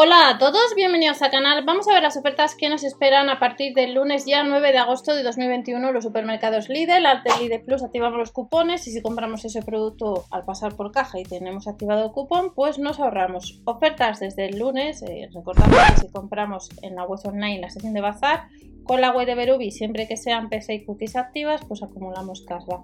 Hola a todos, bienvenidos al canal. Vamos a ver las ofertas que nos esperan a partir del lunes ya 9 de agosto de 2021 los supermercados Lidl. Al de Lidl Plus activamos los cupones y si compramos ese producto al pasar por caja y tenemos activado el cupón, pues nos ahorramos ofertas desde el lunes. Eh, recordamos que si compramos en la web online la sección de bazar, con la web de Berubi, siempre que sean PC y cookies activas, pues acumulamos cashback.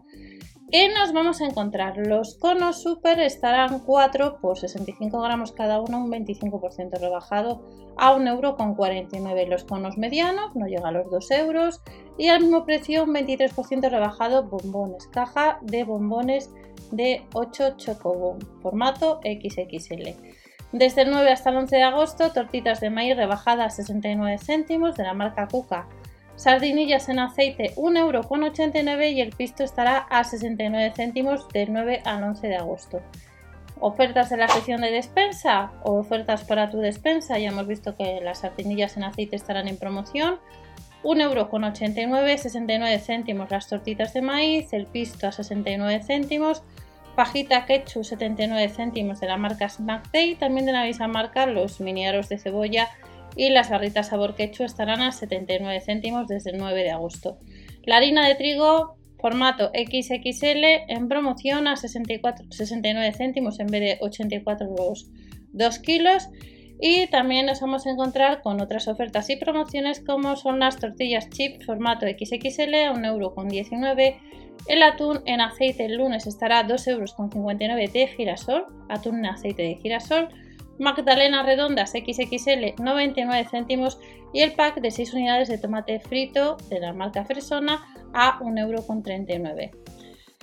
¿Qué nos vamos a encontrar? Los conos super estarán 4 por 65 gramos cada uno, un 25% rebajado a 1,49€. Los conos medianos no llega a los 2 euros y al mismo precio un 23% rebajado bombones. Caja de bombones de 8 chocobon, formato XXL. Desde el 9 hasta el 11 de agosto, tortitas de maíz rebajadas 69 céntimos de la marca Cuca Sardinillas en aceite 1,89€ y el pisto estará a 69 céntimos del 9 al 11 de agosto. Ofertas de la sección de despensa o ofertas para tu despensa. Ya hemos visto que las sardinillas en aceite estarán en promoción. 1,89€, 69 céntimos las tortitas de maíz, el pisto a 69 céntimos, pajita ketchup 79 céntimos de la marca Snack Day, también de la misma marca los mini aros de cebolla y las barritas sabor quechua estarán a 79 céntimos desde el 9 de agosto. La harina de trigo formato XXL en promoción a 64, 69 céntimos en vez de 84 los 2 kilos. Y también nos vamos a encontrar con otras ofertas y promociones como son las tortillas chip formato XXL a 1,19€. El atún en aceite el lunes estará a 2,59€ de girasol, atún en aceite de girasol. Magdalena redondas XXL 99 céntimos y el pack de 6 unidades de tomate frito de la marca Fresona a 1,39€.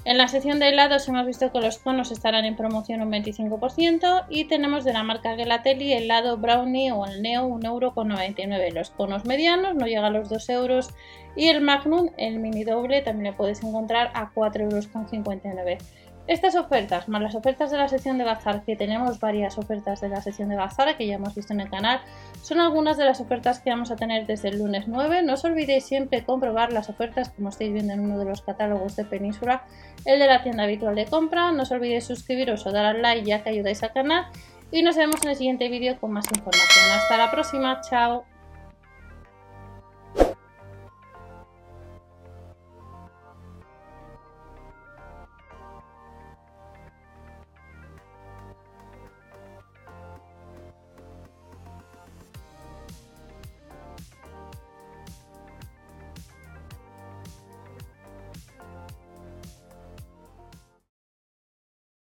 En la sección de helados hemos visto que los conos estarán en promoción un 25% y tenemos de la marca Gelatelli el helado brownie o el neo 1,99€. Los conos medianos no llegan a los 2 euros y el magnum, el mini doble, también lo puedes encontrar a 4,59€. Estas ofertas, más las ofertas de la sección de bazar, que tenemos varias ofertas de la sección de bazar que ya hemos visto en el canal, son algunas de las ofertas que vamos a tener desde el lunes 9. No os olvidéis siempre comprobar las ofertas, como estáis viendo en uno de los catálogos de Península, el de la tienda habitual de compra. No os olvidéis suscribiros o dar al like ya que ayudáis al canal. Y nos vemos en el siguiente vídeo con más información. Hasta la próxima, chao.